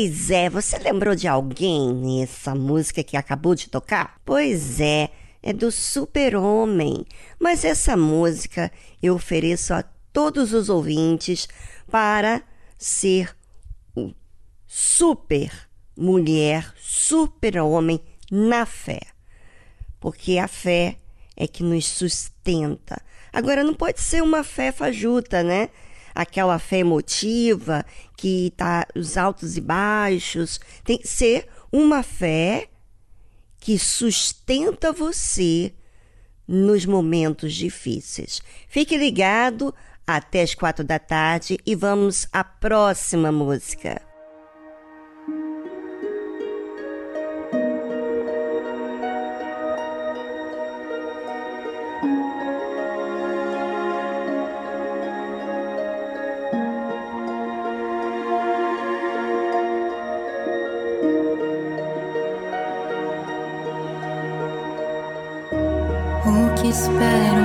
Pois é, você lembrou de alguém nessa música que acabou de tocar? Pois é, é do Super-Homem, mas essa música eu ofereço a todos os ouvintes para ser o super mulher, super-homem na fé. Porque a fé é que nos sustenta. Agora, não pode ser uma fé fajuta, né? Aquela fé emotiva, que tá os altos e baixos. Tem que ser uma fé que sustenta você nos momentos difíceis. Fique ligado até as quatro da tarde e vamos à próxima música. Espera um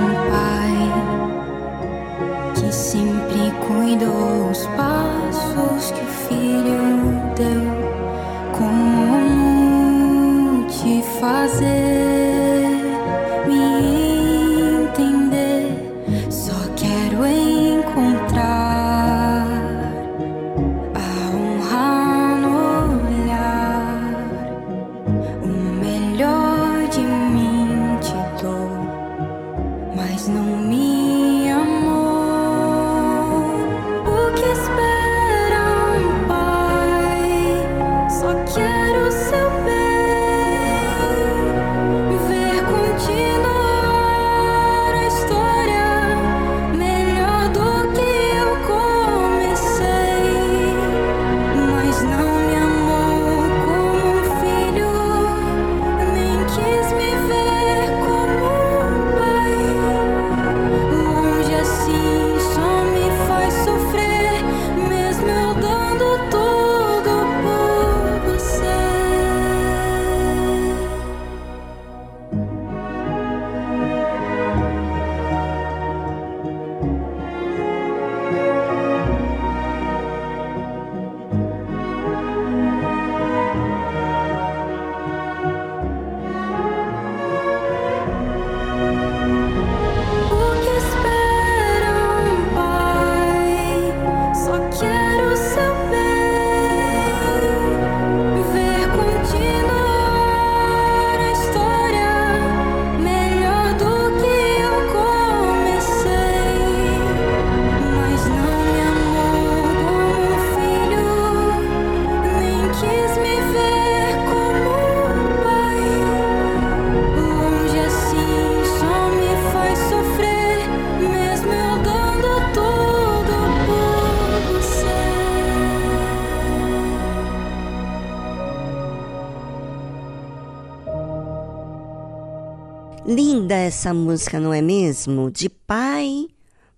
essa música, não é mesmo? De pai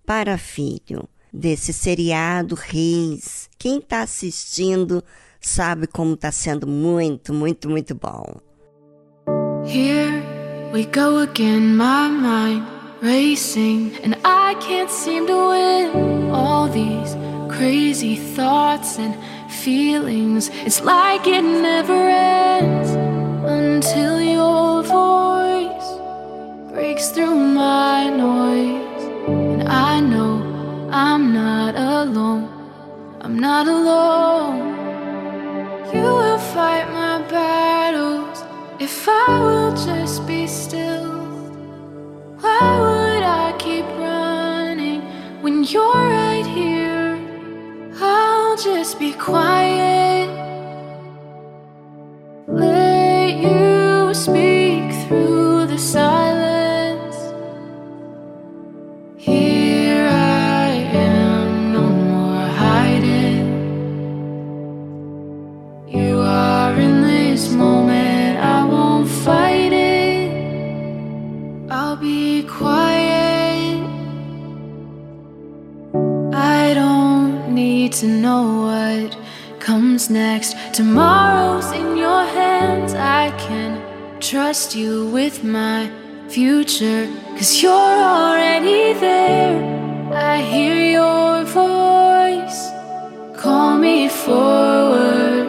para filho, desse seriado Reis. Quem está assistindo sabe como está sendo muito, muito, muito bom. Here we go again, my mind racing, and I can't seem to win all these crazy thoughts and feelings. It's like it never ends until breaks through my noise. And I know I'm not alone. I'm not alone. You will fight my battles if I will just be still. Why would I keep running when you're right here? I'll just be quiet. To know what comes next. Tomorrow's in your hands. I can trust you with my future, cause you're already there. I hear your voice, call me forward.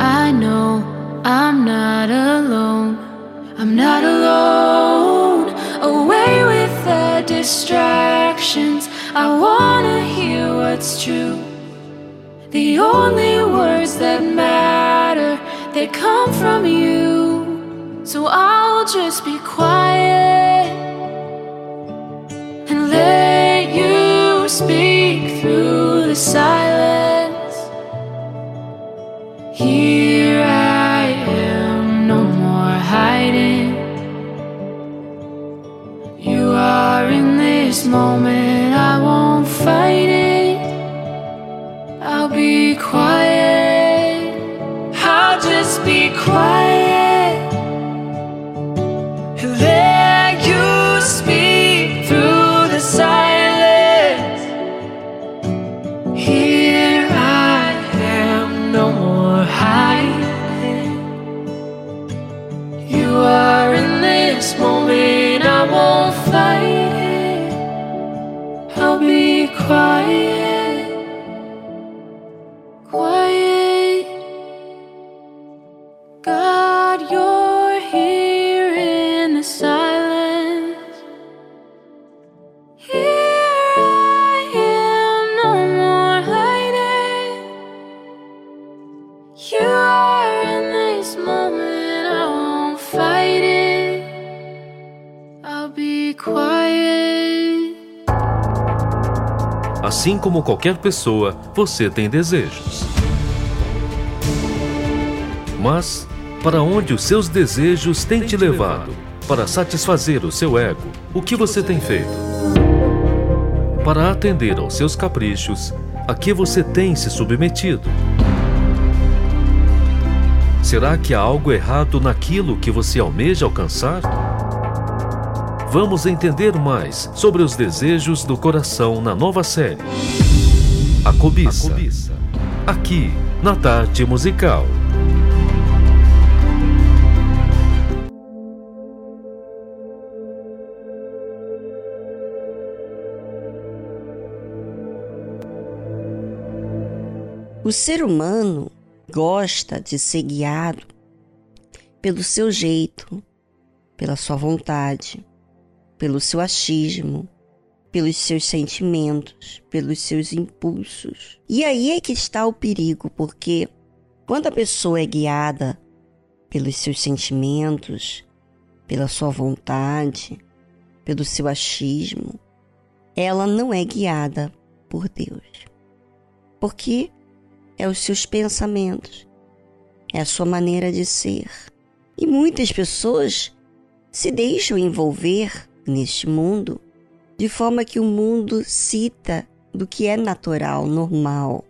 I know I'm not alone. I'm not alone. Away with the distractions. I wanna hear what's true. The only words that matter, they come from you. So I'll just be quiet and let you speak through the silence. Here I am, no more hiding. You are in this moment, Assim como qualquer pessoa, você tem desejos. Mas, para onde os seus desejos têm te levado? Para satisfazer o seu ego, o que você tem feito? Para atender aos seus caprichos, a que você tem se submetido? Será que há algo errado naquilo que você almeja alcançar? Vamos entender mais sobre os desejos do coração na nova série. A cobiça. Aqui, na Tarde Musical. O ser humano gosta de ser guiado pelo seu jeito, pela sua vontade, pelo seu achismo, pelos seus sentimentos, pelos seus impulsos. E aí é que está o perigo, porque quando a pessoa é guiada pelos seus sentimentos, pela sua vontade, pelo seu achismo, ela não é guiada por Deus. Porque é os seus pensamentos, é a sua maneira de ser. E muitas pessoas se deixam envolver neste mundo de forma que o mundo cita do que é natural, normal.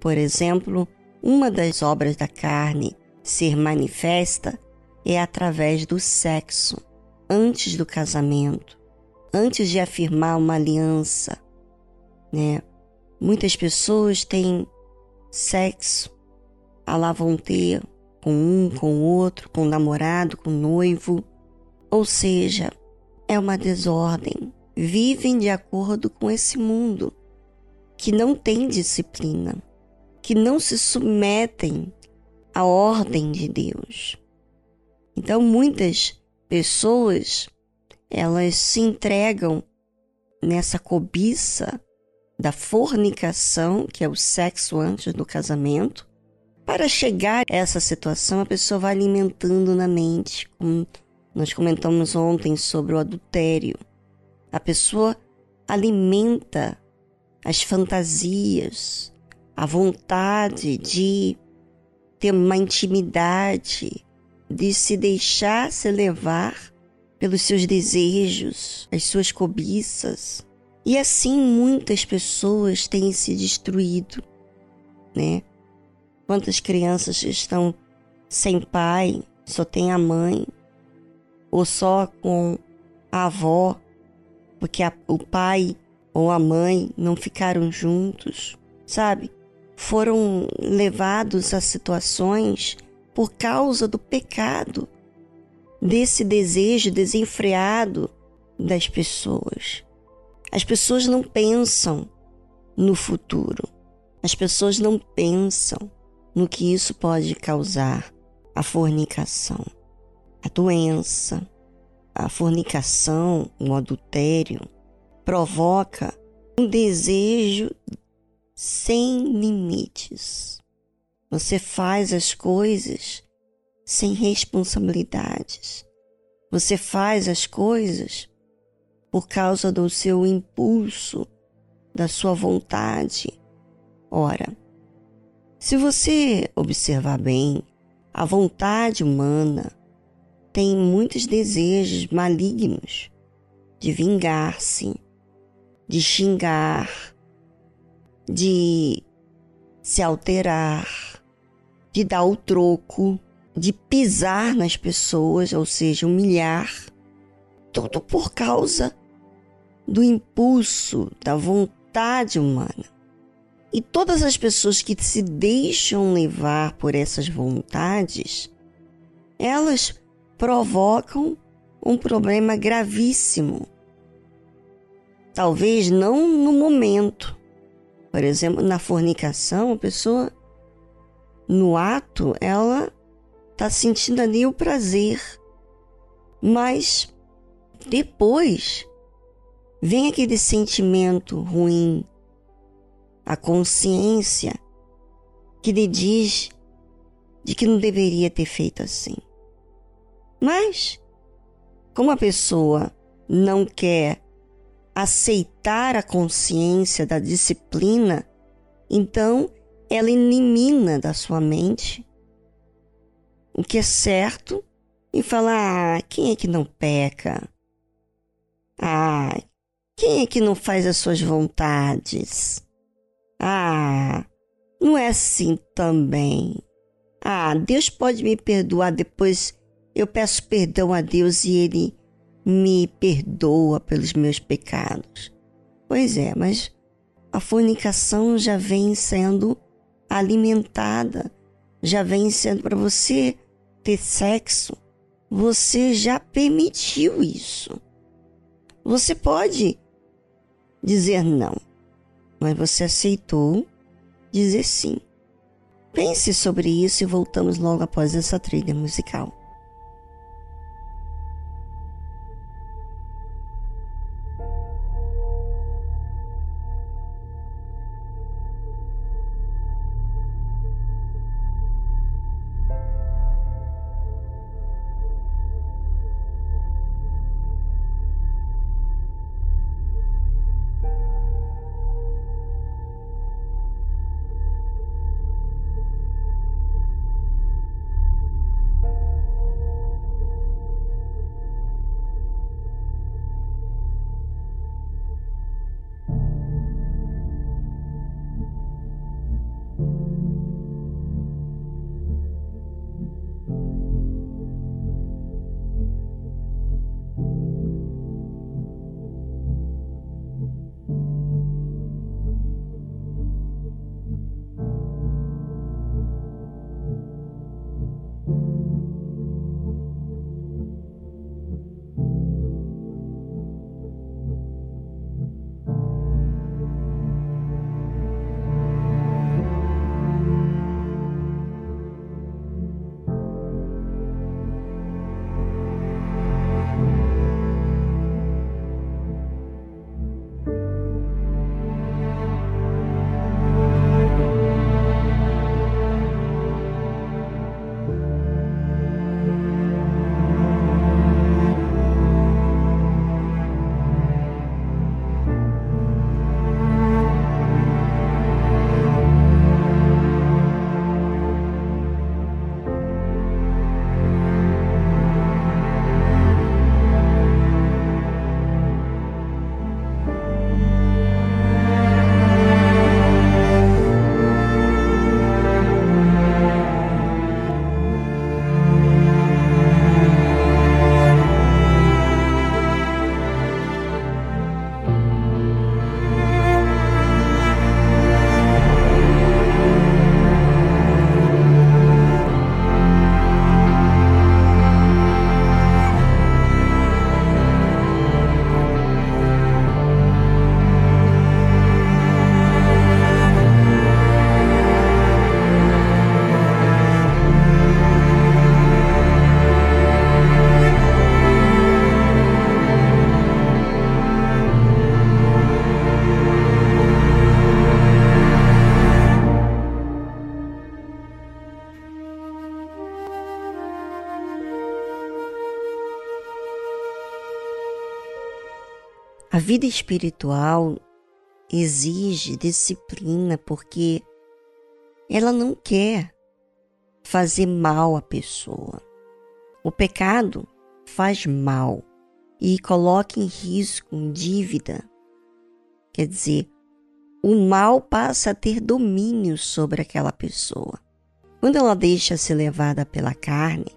Por exemplo, uma das obras da carne ser manifesta é através do sexo, antes do casamento, antes de afirmar uma aliança, né? Muitas pessoas têm sexo, a lá vão ter com um, com o outro, com o namorado, com o noivo. Ou seja, é uma desordem. Vivem de acordo com esse mundo que não tem disciplina, que não se submetem à ordem de Deus. Então, muitas pessoas elas se entregam nessa cobiça da fornicação, que é o sexo antes do casamento. Para chegar a essa situação, a pessoa vai alimentando na mente, como nós comentamos ontem sobre o adultério. A pessoa alimenta as fantasias, a vontade de ter uma intimidade, de se deixar se levar pelos seus desejos, as suas cobiças. E assim muitas pessoas têm se destruído, né? Quantas crianças estão sem pai, só tem a mãe, ou só com a avó, porque a, o pai ou a mãe não ficaram juntos, sabe? Foram levados a situações por causa do pecado, desse desejo desenfreado das pessoas. As pessoas não pensam no futuro. As pessoas não pensam no que isso pode causar a fornicação, a doença, a fornicação, o adultério, provoca um desejo sem limites. Você faz as coisas sem responsabilidades. Você faz as coisas por causa do seu impulso, da sua vontade. Ora, se você observar bem, a vontade humana tem muitos desejos malignos de vingar-se, de xingar, de se alterar, de dar o troco, de pisar nas pessoas, ou seja, humilhar, tudo por causa do impulso, da vontade humana. E todas as pessoas que se deixam levar por essas vontades, elas provocam um problema gravíssimo. Talvez não no momento. Por exemplo, na fornicação, a pessoa, no ato, ela está sentindo ali o prazer. Mas depois vem aquele sentimento ruim, a consciência que lhe diz de que não deveria ter feito assim. Mas, como a pessoa não quer aceitar a consciência da disciplina, então ela elimina da sua mente o que é certo e fala: ah, quem é que não peca? Ah, quem é que não faz as suas vontades? Ah, não é assim também. Ah, Deus pode me perdoar depois. Eu peço perdão a Deus e Ele me perdoa pelos meus pecados. Pois é, mas a fornicação já vem sendo alimentada, já vem sendo para você ter sexo. Você já permitiu isso. Você pode dizer não, mas você aceitou dizer sim. Pense sobre isso e voltamos logo após essa trilha musical. Vida espiritual exige disciplina porque ela não quer fazer mal à pessoa. O pecado faz mal e coloca em risco, em dívida. Quer dizer, o mal passa a ter domínio sobre aquela pessoa. Quando ela deixa ser levada pela carne,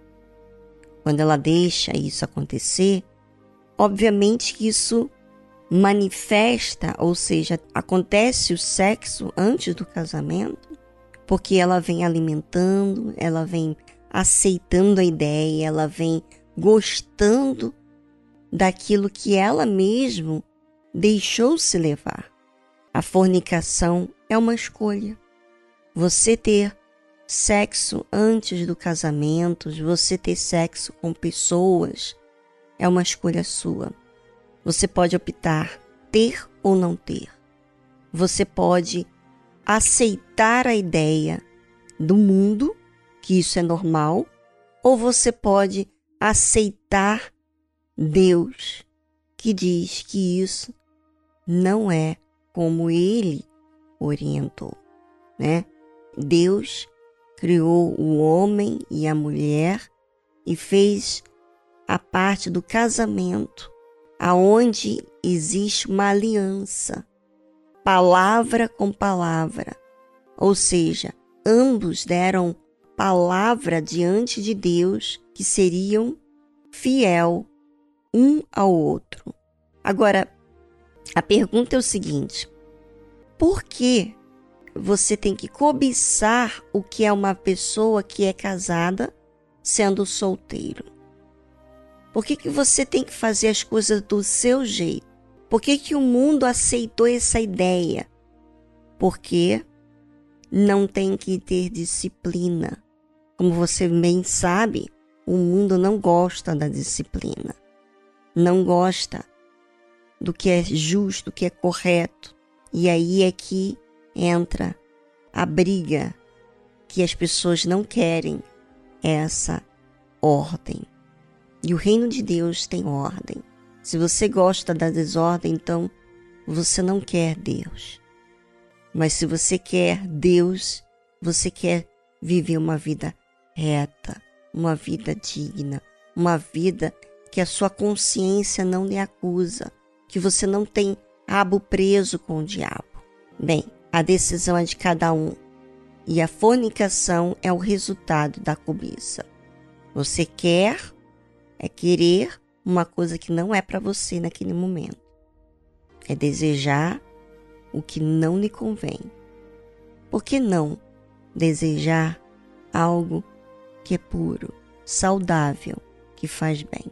quando ela deixa isso acontecer, obviamente que isso manifesta, ou seja, acontece o sexo antes do casamento, porque ela vem alimentando, ela vem aceitando a ideia, ela vem gostando daquilo que ela mesmo deixou se levar. A fornicação é uma escolha. Você ter sexo antes do casamento, você ter sexo com pessoas, é uma escolha sua. Você pode optar ter ou não ter. Você pode aceitar a ideia do mundo, que isso é normal, ou você pode aceitar Deus, que diz que isso não é como ele orientou, né? Deus criou o homem e a mulher e fez a parte do casamento, aonde existe uma aliança, palavra com palavra. Ou seja, ambos deram palavra diante de Deus que seriam fiel um ao outro. Agora, a pergunta é o seguinte: por que você tem que cobiçar o que é uma pessoa que é casada sendo solteiro? Por que, que você tem que fazer as coisas do seu jeito? Por que, que o mundo aceitou essa ideia? Porque não tem que ter disciplina. Como você bem sabe, o mundo não gosta da disciplina. Não gosta do que é justo, do que é correto. E aí é que entra a briga que as pessoas não querem essa ordem. E o reino de Deus tem ordem. Se você gosta da desordem, então você não quer Deus. Mas se você quer Deus, você quer viver uma vida reta, uma vida digna, uma vida que a sua consciência não lhe acusa, que você não tem rabo preso com o diabo. Bem, a decisão é de cada um e a fornicação é o resultado da cobiça. Você quer, é querer uma coisa que não é para você naquele momento. É desejar o que não lhe convém. Por que não desejar algo que é puro, saudável, que faz bem?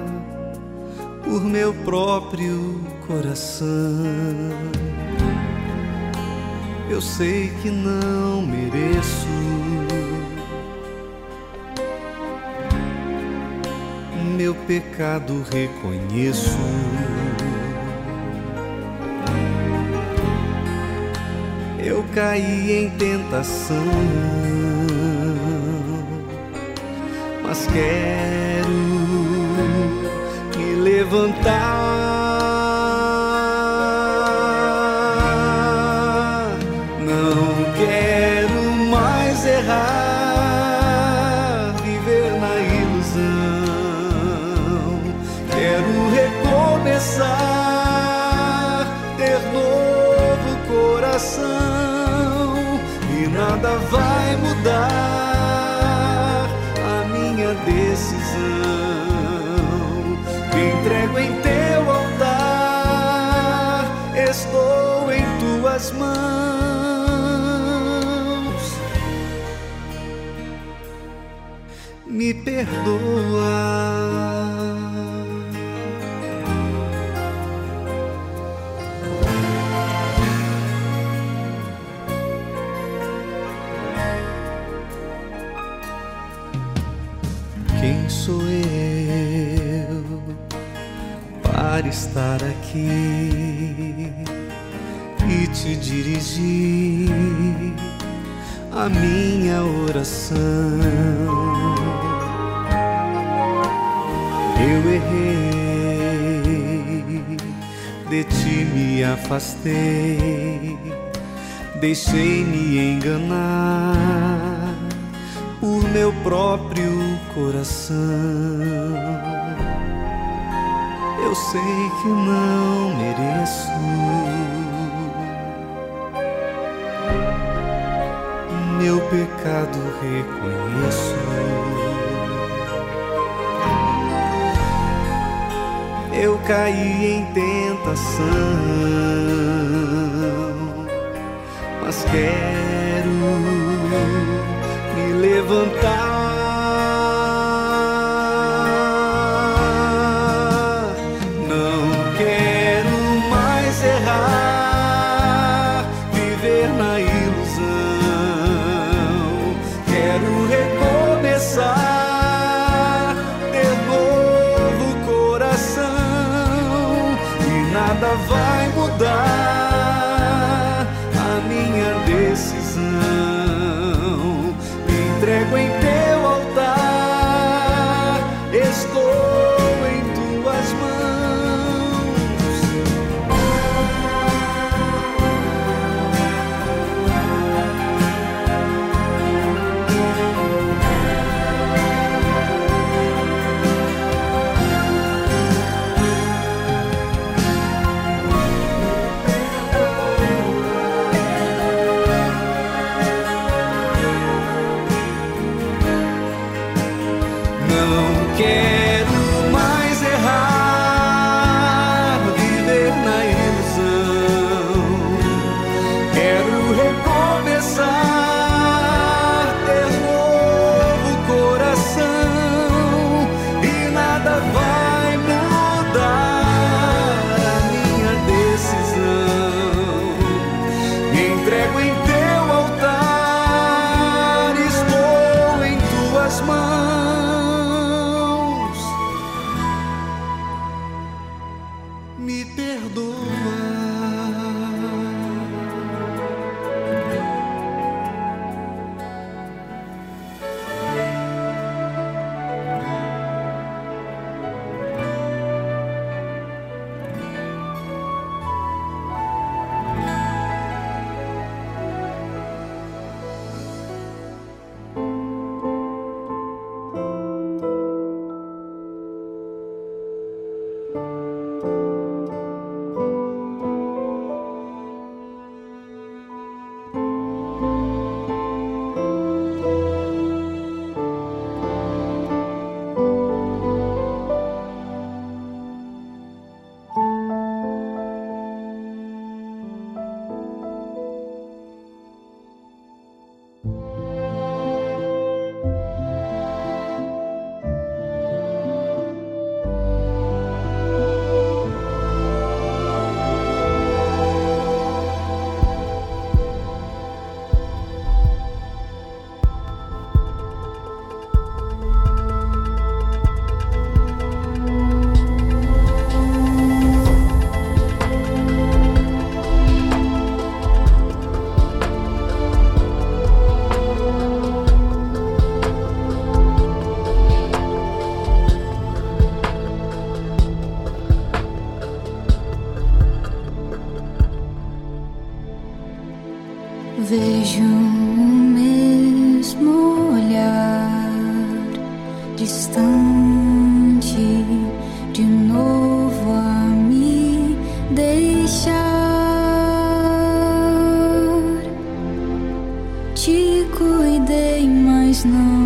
por meu próprio coração. Eu sei que não mereço. Meu pecado reconheço. Eu caí em tentação mas quero levantar. Não quero mais errar, viver na ilusão. Quero recomeçar, ter novo coração e nada vai tuas mãos. Me perdoa. sou eu para estar aqui dirigir a minha oração. Eu errei, de ti me afastei, deixei-me enganar por meu próprio coração. Eu sei que não mereço. Pecado reconheço. Eu caí em tentação, mas quero me levantar Vejo o mesmo olhar distante de novo a me deixar. Te cuidei, mas não.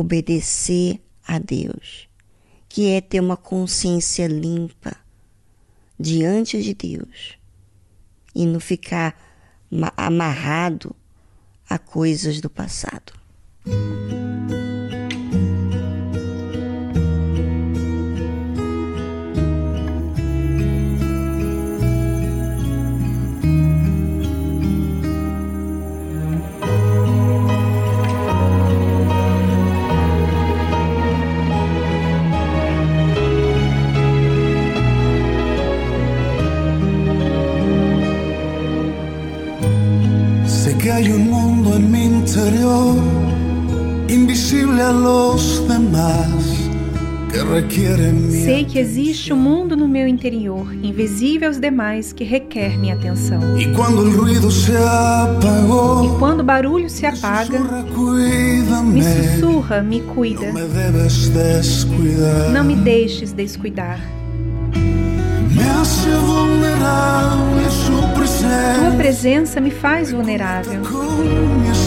Obedecer a Deus, que é ter uma consciência limpa diante de Deus e não ficar amarrado a coisas do passado. Sei que existe um mundo no meu interior, invisível aos demais, que requer minha atenção. E quando o ruído se apagou, e quando o barulho se apaga, me sussurra, me cuida. Não me deixes descuidar. Tua presença me faz vulnerável,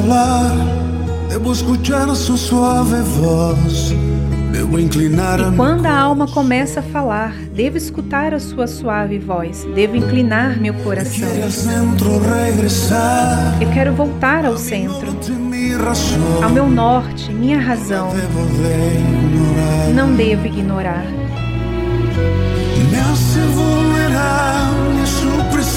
Hablar, debo escuchar su suave voz. E quando a alma começa a falar, devo escutar a sua suave voz, devo inclinar meu coração. Eu quero voltar ao centro, ao meu norte, minha razão. Não devo ignorar.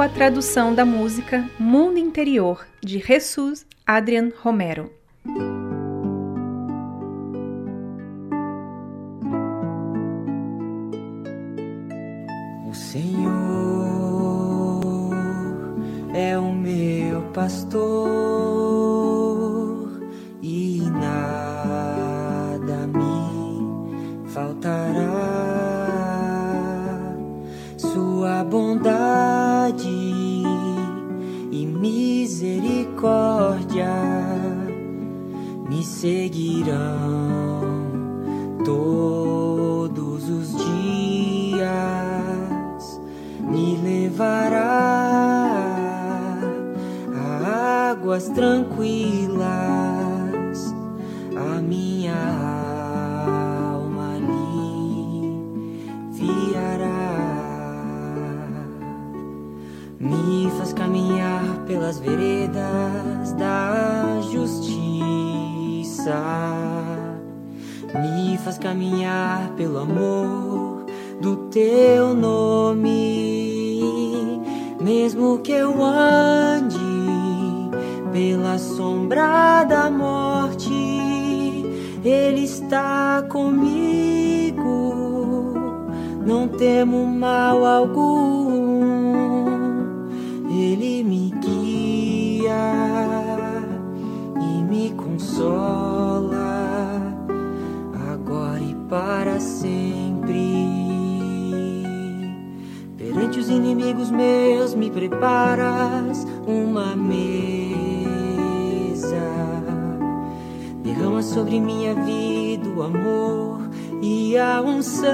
A tradução da música Mundo Interior, de Jesus Adrian Romero. O Senhor é o meu pastor seguirão todos os dias, me levará a águas tranquilas, caminhar pelo amor do teu nome. Mesmo que eu ande pela sombra da morte, Ele está comigo. Não temo mal algum ele me guia consola, inimigos meus, me preparas uma mesa. Derrama sobre minha vida o amor e a unção,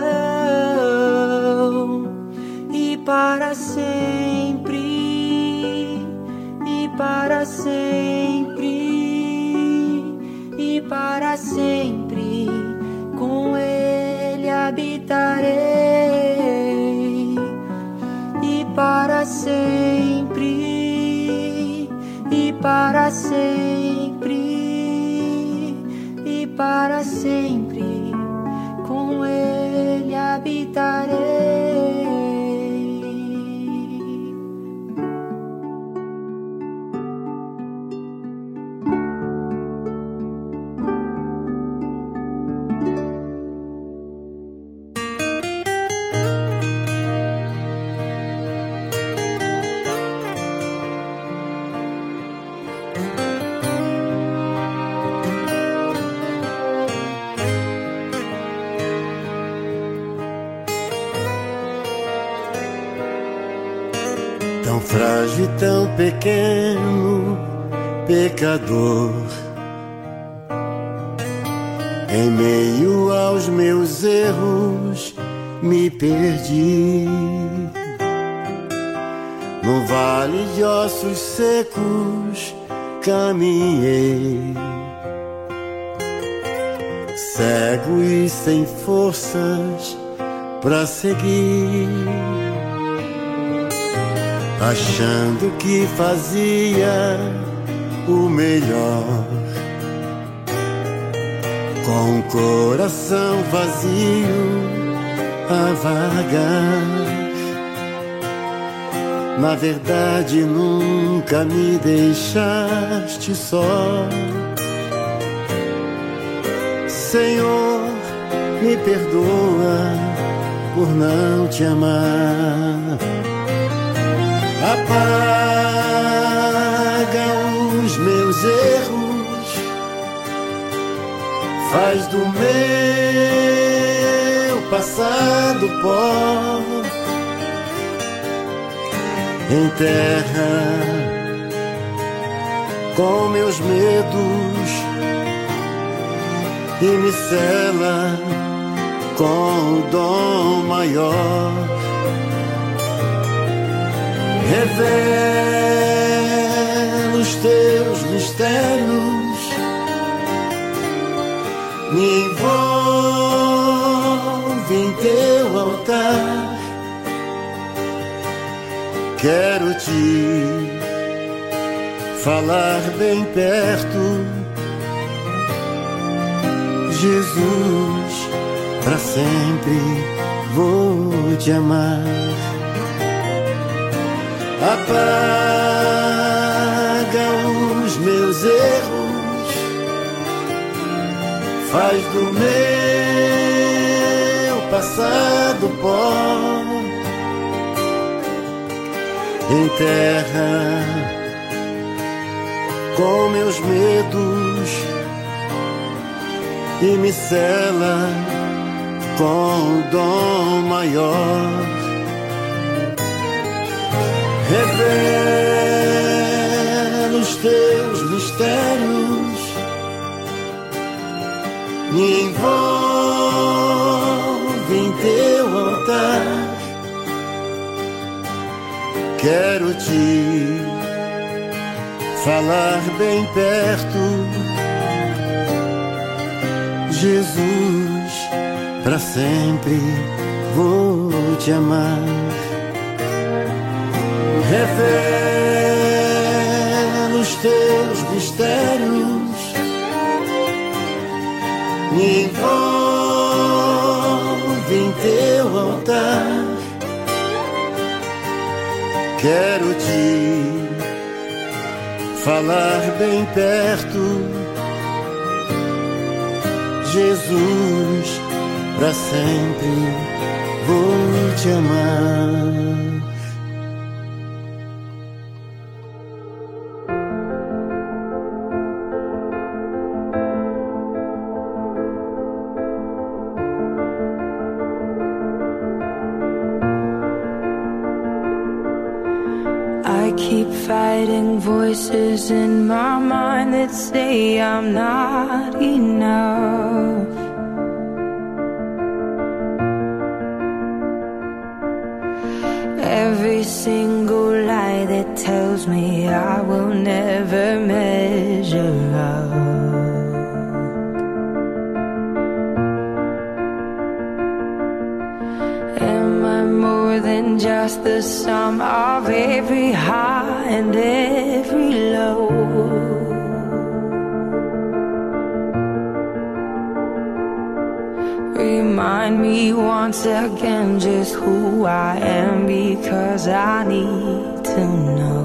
e para sempre, e para sempre, e para sempre, para sempre, secos, caminhei. Cego e sem forças para seguir achando que fazia o melhor. Com o coração vazio a vagar. Na verdade, nunca me deixaste só. Senhor, me perdoa por não te amar. Apaga os meus erros, faz do meu passado pó, enterra com meus medos e me cela com o dom maior. Revela os teus mistérios, me envolve em teu Quero te falar bem perto, Jesus, para sempre vou te amar. Apaga os meus erros, faz do meu passado pó, enterra com meus medos e me cela com o dom maior revela os teus mistérios, me envolve em teu altar. Quero te falar bem perto, Jesus, para sempre vou te amar. Revela os teus mistérios, me envolve Quero te falar bem perto, Jesus, para sempre vou te amar. voices in my mind that say I'm not enough. once again just who I am because I need to know.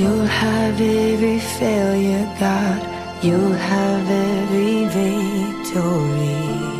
You'll have every failure, God. You'll have every victory.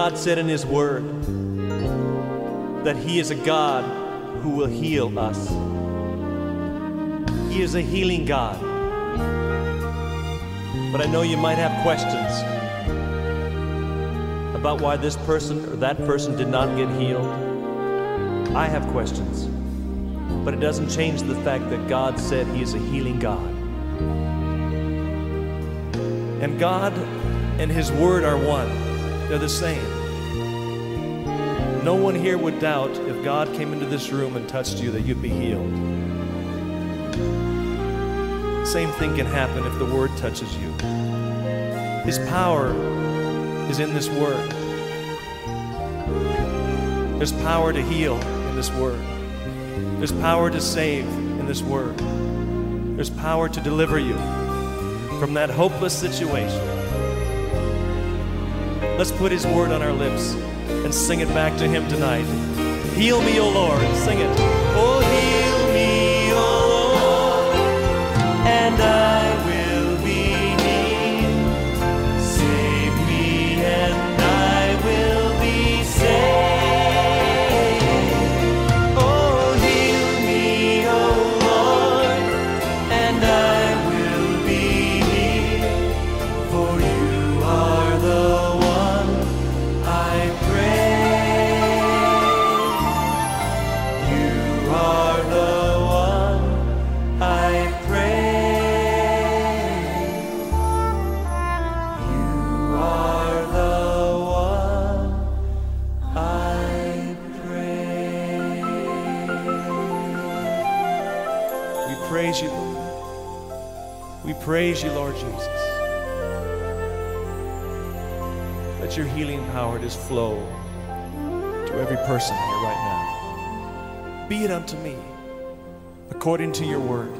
God said in His Word that He is a God who will heal us. He is a healing God. But I know you might have questions about why this person or that person did not get healed. I have questions. But it doesn't change the fact that God said He is a healing God. And God and His Word are one, they're the same. No one here would doubt if God came into this room and touched you that you'd be healed. Same thing can happen if the Word touches you. His power is in this Word. There's power to heal in this Word. There's power to save in this Word. There's power to deliver you from that hopeless situation. Let's put His Word on our lips and sing it back to Him tonight. Heal me, O Lord. Sing it. Flow to every person here right now. Be it unto me according to your word.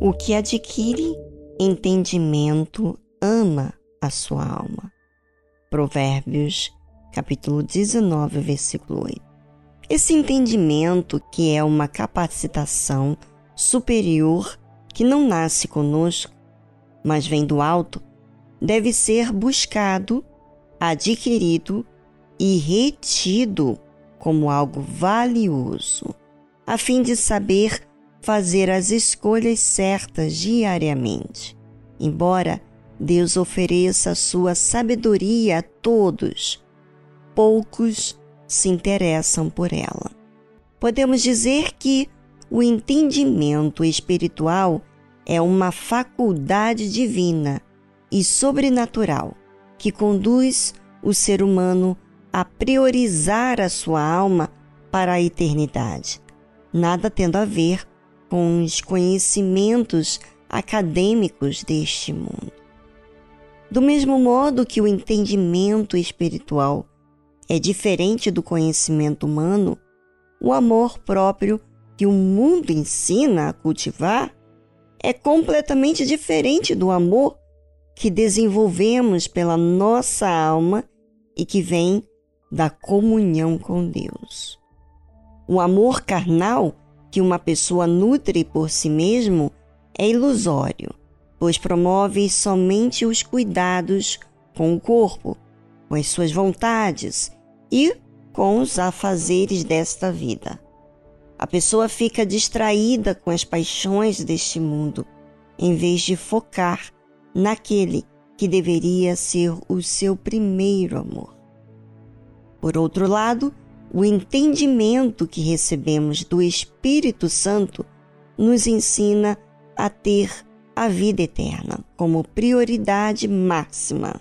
O que adquire entendimento ama a sua alma. Provérbios, capítulo 19, versículo 8. Esse entendimento, que é uma capacitação superior que não nasce conosco, mas vem do alto, deve ser buscado, adquirido e retido como algo valioso, a fim de saber fazer as escolhas certas diariamente. Embora Deus ofereça sua sabedoria a todos, poucos se interessam por ela. Podemos dizer que o entendimento espiritual é uma faculdade divina e sobrenatural que conduz o ser humano a priorizar a sua alma para a eternidade, nada tendo a ver com os conhecimentos acadêmicos deste mundo. Do mesmo modo que o entendimento espiritual é diferente do conhecimento humano, o amor próprio que o mundo ensina a cultivar é completamente diferente do amor que desenvolvemos pela nossa alma e que vem da comunhão com Deus. O amor carnal que uma pessoa nutre por si mesmo é ilusório, pois promove somente os cuidados com o corpo, com as suas vontades e com os afazeres desta vida. A pessoa fica distraída com as paixões deste mundo, em vez de focar naquele que deveria ser o seu primeiro amor. Por outro lado, o entendimento que recebemos do Espírito Santo nos ensina a ter a vida eterna como prioridade máxima.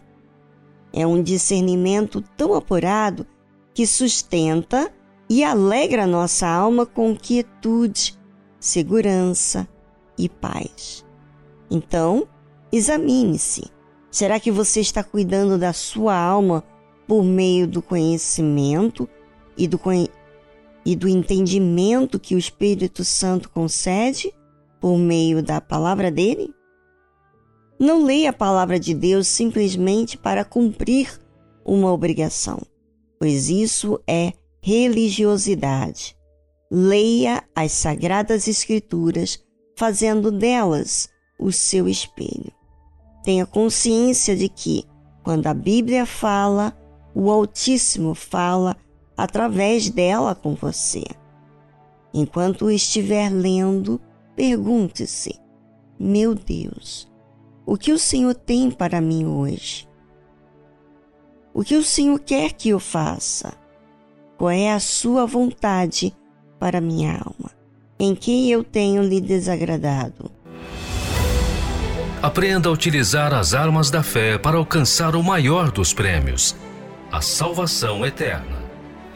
É um discernimento tão apurado que sustenta e alegra nossa alma com quietude, segurança e paz. Então, examine-se. Será que você está cuidando da sua alma por meio do conhecimento e do, e do entendimento que o Espírito Santo concede por meio da palavra dele? Não leia a palavra de Deus simplesmente para cumprir uma obrigação, pois isso é religiosidade. Leia as sagradas Escrituras, fazendo delas o seu espelho. Tenha consciência de que, quando a Bíblia fala, o Altíssimo fala através dela com você. Enquanto estiver lendo, pergunte-se: Meu Deus, o que o Senhor tem para mim hoje? O que o Senhor quer que eu faça? Qual é a sua vontade para minha alma? Em que eu tenho lhe desagradado? Aprenda a utilizar as armas da fé para alcançar o maior dos prêmios a salvação eterna.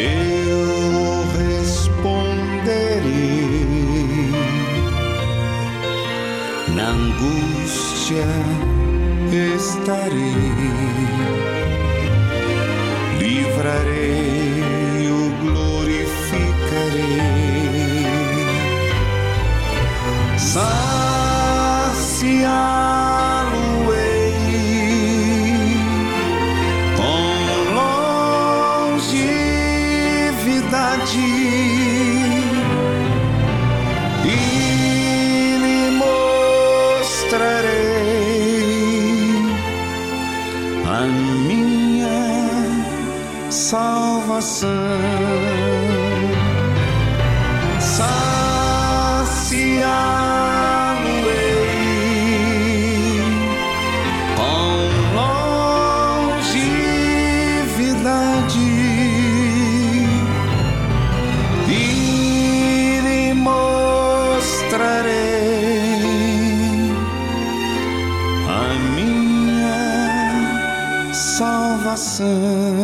eu responderei, na angústia estarei, livrarei, glorificarei, saciarei salvação. Saciar-me-ei com longevidade e lhe mostrarei a minha salvação.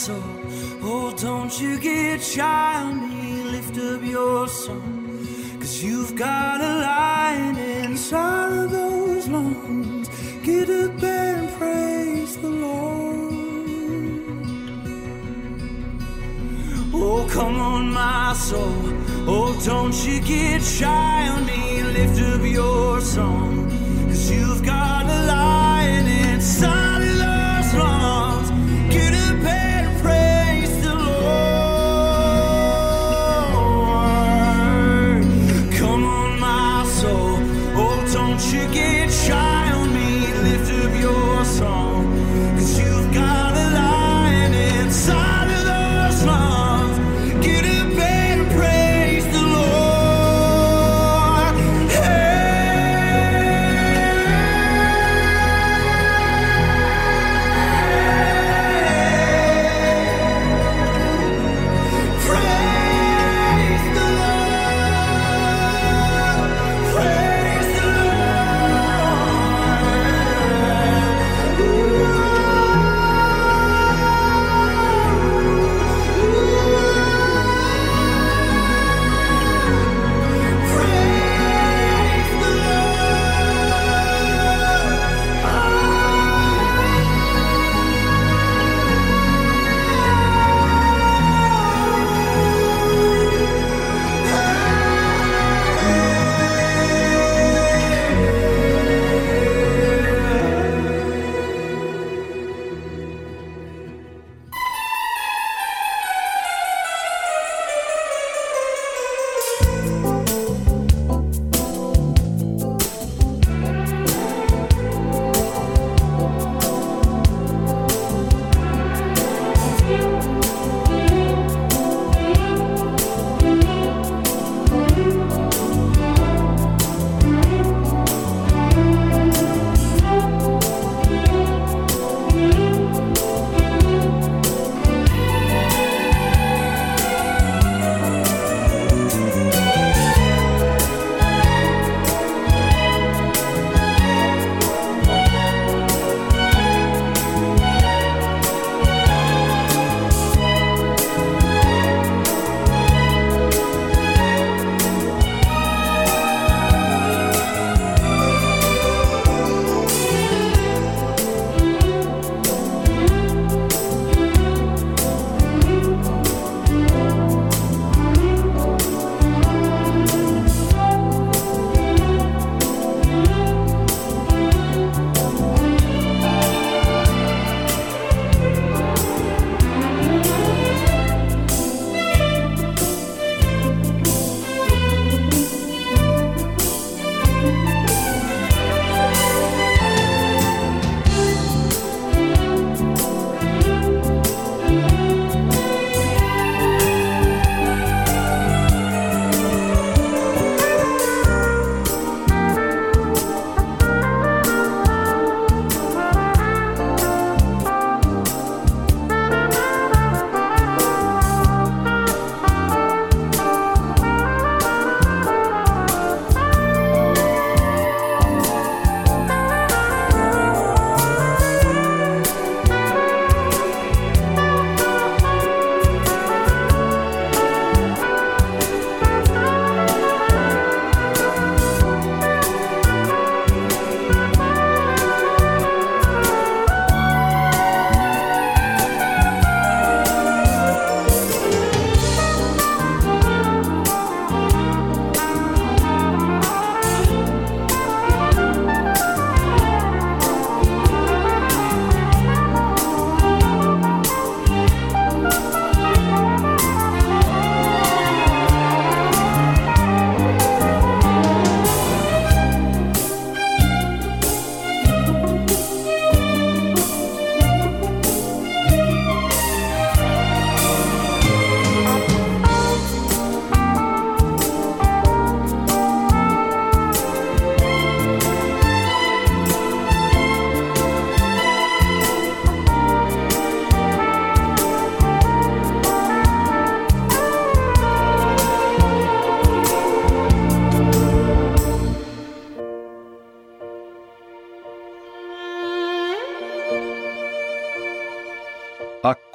Oh, don't you get shy on me, lift up your song. Cause you've got a lion inside of those lungs. Get up and praise the Lord. Oh, come on, my soul. Oh, don't you get shy on me, lift up your song. Cause you've got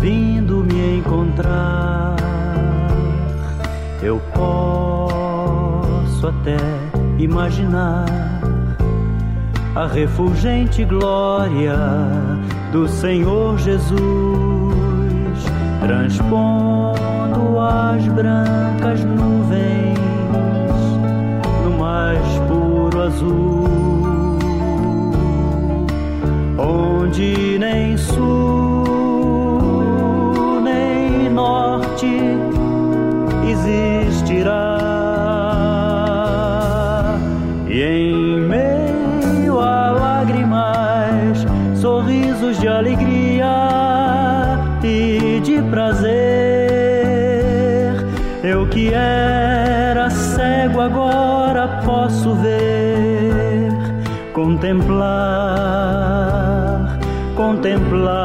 Vindo me encontrar. Eu posso até imaginar a refulgente glória do Senhor Jesus, transpondo as brancas nuvens no mais puro azul, onde nem sul existirá. E em meio a lágrimas, sorrisos de alegria e de prazer, eu que era cego agora posso ver, contemplar, contemplar,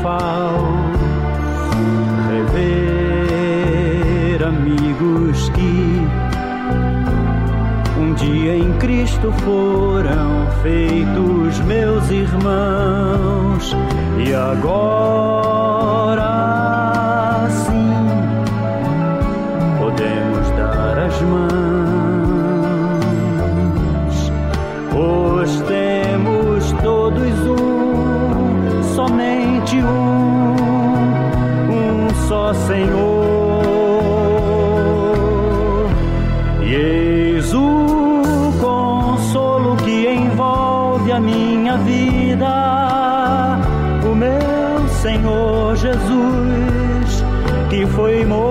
triunfal. Rever amigos que um dia em Cristo foram feitos meus irmãos e agora Eis o consolo que envolve a minha vida, o meu Senhor Jesus, que foi morto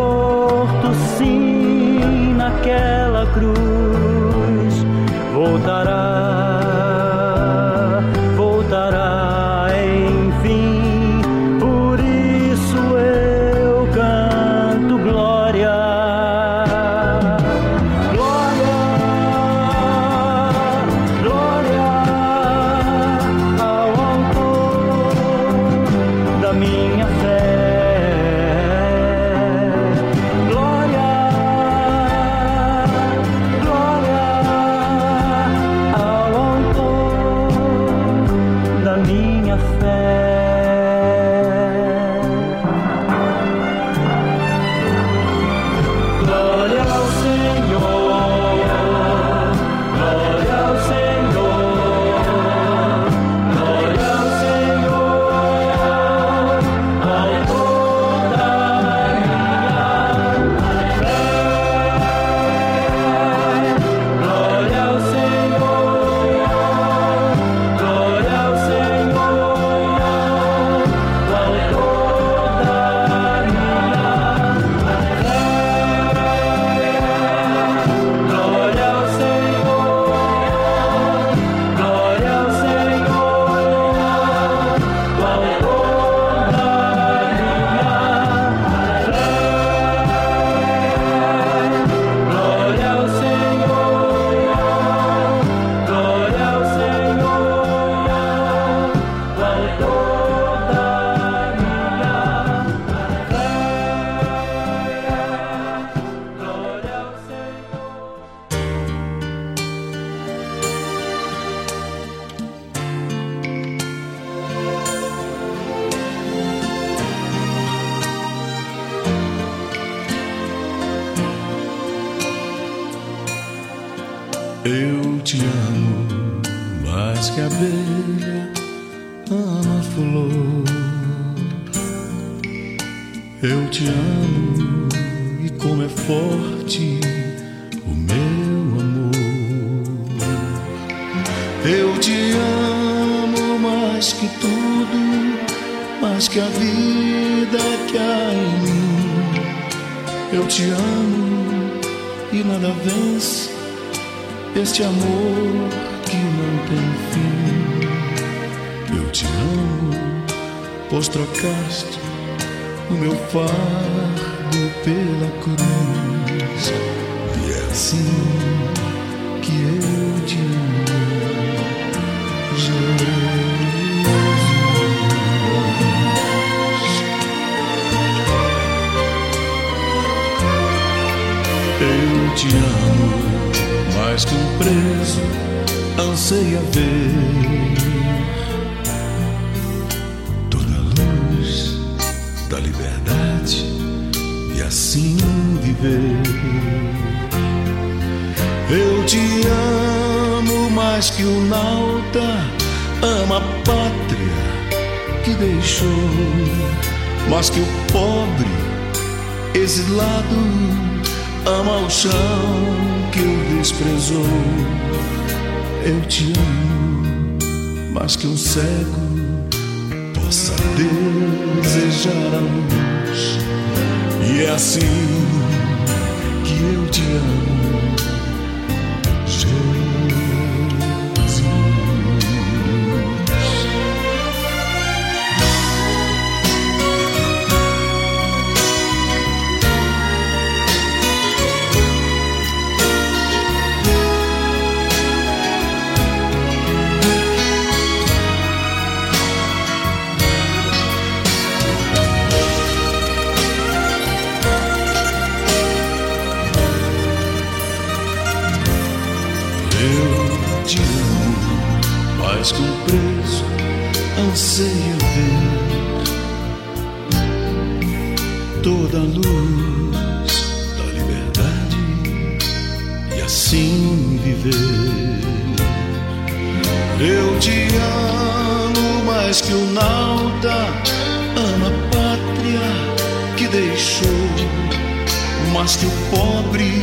te amo que um preso anseia ver toda a luz da liberdade e assim viver. Eu te amo mais que o nauta ama a pátria que deixou, mais que o pobre exilado ama o chão que o desprezou. Eu te amo mais que um cego possa desejar a luz. E é assim que eu te amo, mais que o pobre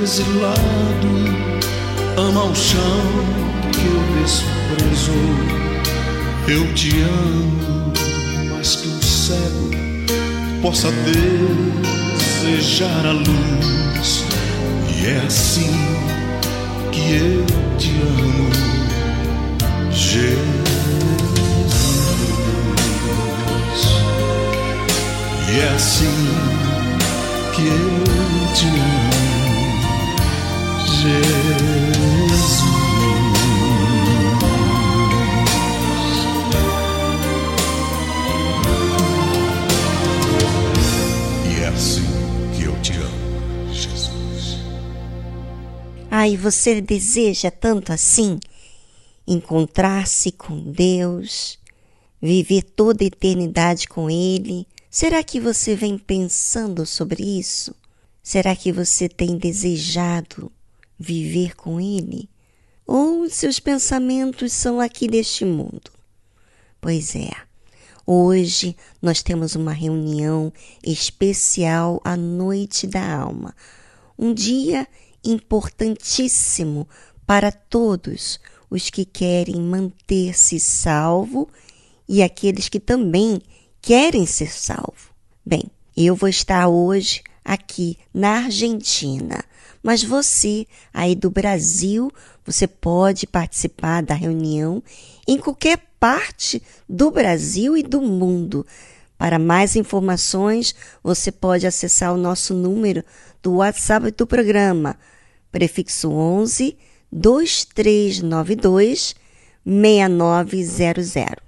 exilado ama o chão que o desprezou. Eu te amo mais que um cego possa desejar a luz. E é assim que eu te amo, Jesus. E é assim te amo, Jesus. Ai, você deseja tanto assim encontrar-se com Deus, viver toda a eternidade com Ele? Será que você vem pensando sobre isso? Será que você tem desejado viver com Ele? Ou seus pensamentos são aqui deste mundo? Pois é, hoje nós temos uma reunião especial à noite da alma, um dia importantíssimo para todos os que querem manter-se salvo e aqueles que também querem ser salvo. Bem, eu vou estar hoje aqui na Argentina, mas você aí do Brasil, você pode participar da reunião em qualquer parte do Brasil e do mundo. Para mais informações, você pode acessar o nosso número do WhatsApp do programa, prefixo 11 2392 6900.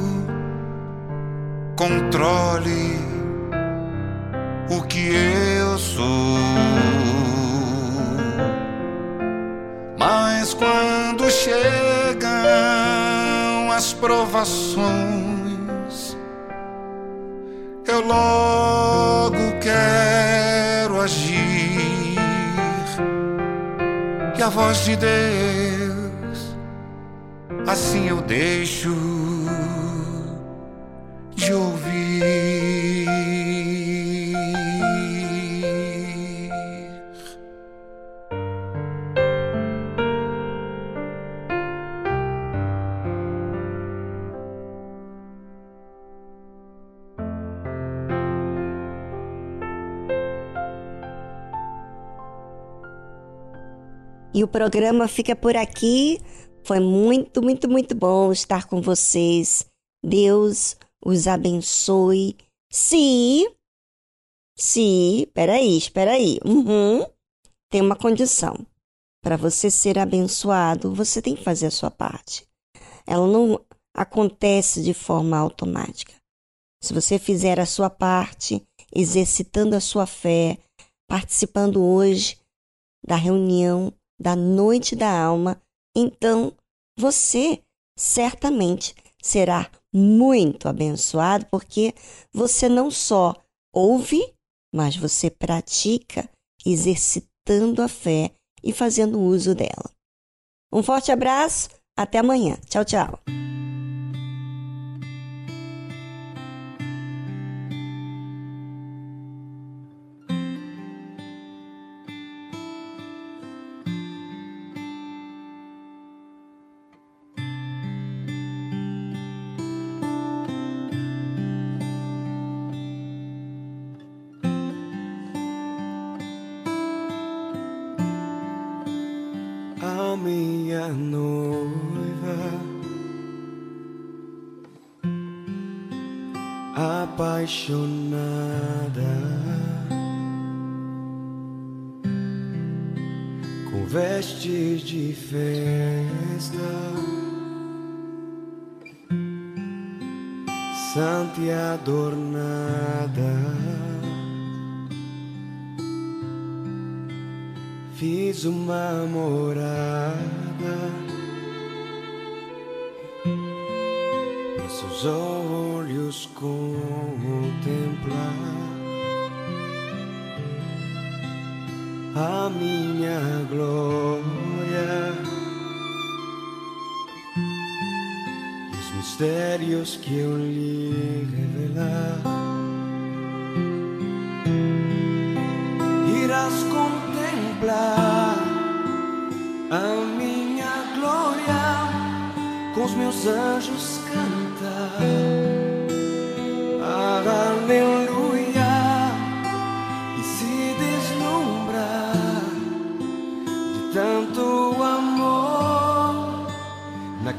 controle o que eu sou. Mas quando chegam as provações, eu logo quero agir e a voz de Deus assim eu deixo de ouvir. E o programa fica por aqui. Foi muito, muito, muito bom estar com vocês. Deus os abençoe. Se. Se. Peraí, espera aí. Uhum, tem uma condição. Para você ser abençoado, você tem que fazer a sua parte. Ela não acontece de forma automática. Se você fizer a sua parte, exercitando a sua fé, participando hoje da reunião da Noite da Alma, então você certamente será muito abençoado, porque você não só ouve, mas você pratica, exercitando a fé e fazendo uso dela. Um forte abraço, até amanhã. Tchau, tchau. Minha glória e os mistérios que eu lhe revelar. Irás contemplar a minha glória com os meus anjos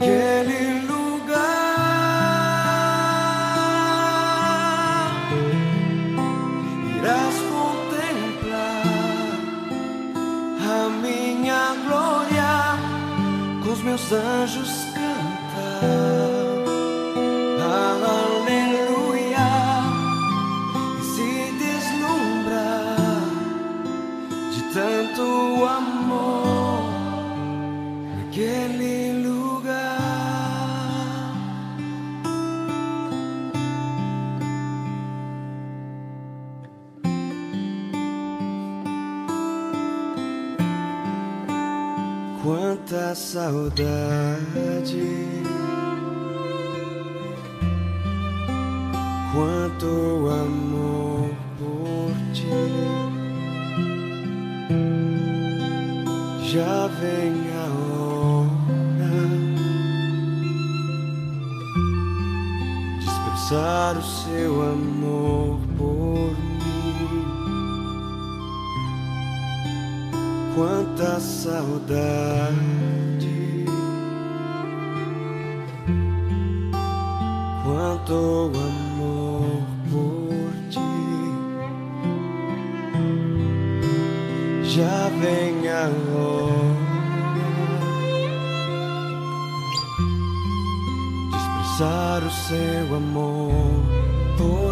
naquele lugar. Irás contemplar a minha glória com os meus anjos Saudade. Quanto amor por ti. Já vem a hora De expressar o seu amor por mim. Quanta saudade seu amor por